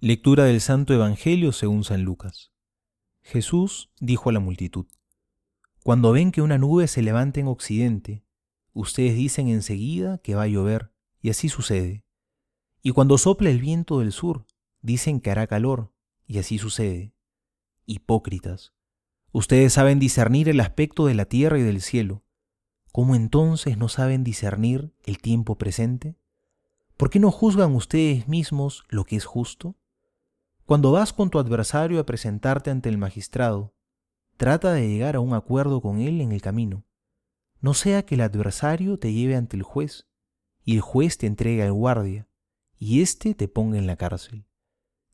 Lectura del Santo Evangelio según San Lucas. Jesús dijo a la multitud, Cuando ven que una nube se levanta en occidente, ustedes dicen enseguida que va a llover, y así sucede. Y cuando sopla el viento del sur, dicen que hará calor, y así sucede. Hipócritas, ustedes saben discernir el aspecto de la tierra y del cielo. ¿Cómo entonces no saben discernir el tiempo presente? ¿Por qué no juzgan ustedes mismos lo que es justo? Cuando vas con tu adversario a presentarte ante el magistrado, trata de llegar a un acuerdo con él en el camino. No sea que el adversario te lleve ante el juez, y el juez te entregue al guardia, y éste te ponga en la cárcel.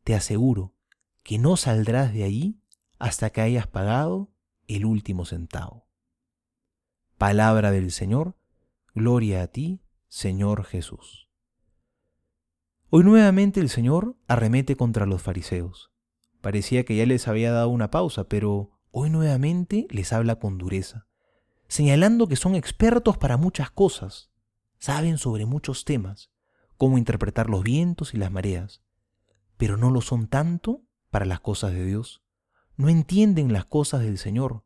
Te aseguro que no saldrás de allí hasta que hayas pagado el último centavo. Palabra del Señor, gloria a ti, Señor Jesús. Hoy nuevamente el Señor arremete contra los fariseos. Parecía que ya les había dado una pausa, pero hoy nuevamente les habla con dureza, señalando que son expertos para muchas cosas, saben sobre muchos temas, cómo interpretar los vientos y las mareas, pero no lo son tanto para las cosas de Dios. No entienden las cosas del Señor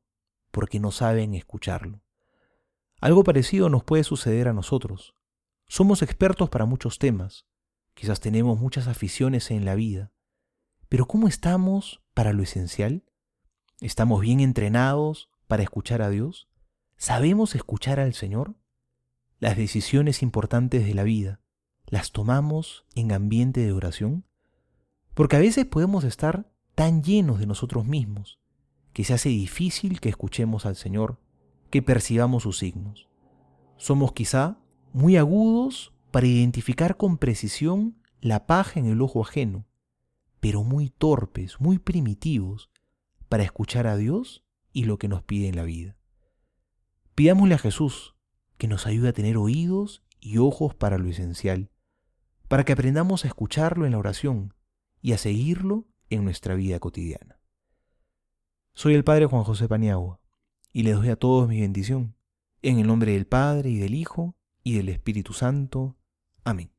porque no saben escucharlo. Algo parecido nos puede suceder a nosotros. Somos expertos para muchos temas, Quizás tenemos muchas aficiones en la vida, pero ¿cómo estamos para lo esencial? ¿Estamos bien entrenados para escuchar a Dios? ¿Sabemos escuchar al Señor? Las decisiones importantes de la vida, ¿las tomamos en ambiente de oración? Porque a veces podemos estar tan llenos de nosotros mismos que se hace difícil que escuchemos al Señor, que percibamos sus signos. Somos quizá muy agudos para identificar con precisión la paja en el ojo ajeno, pero muy torpes, muy primitivos para escuchar a Dios y lo que nos pide en la vida. Pidámosle a Jesús que nos ayude a tener oídos y ojos para lo esencial, para que aprendamos a escucharlo en la oración y a seguirlo en nuestra vida cotidiana. Soy el Padre Juan José Paniagua y les doy a todos mi bendición, en el nombre del Padre y del Hijo y del Espíritu Santo. Amém.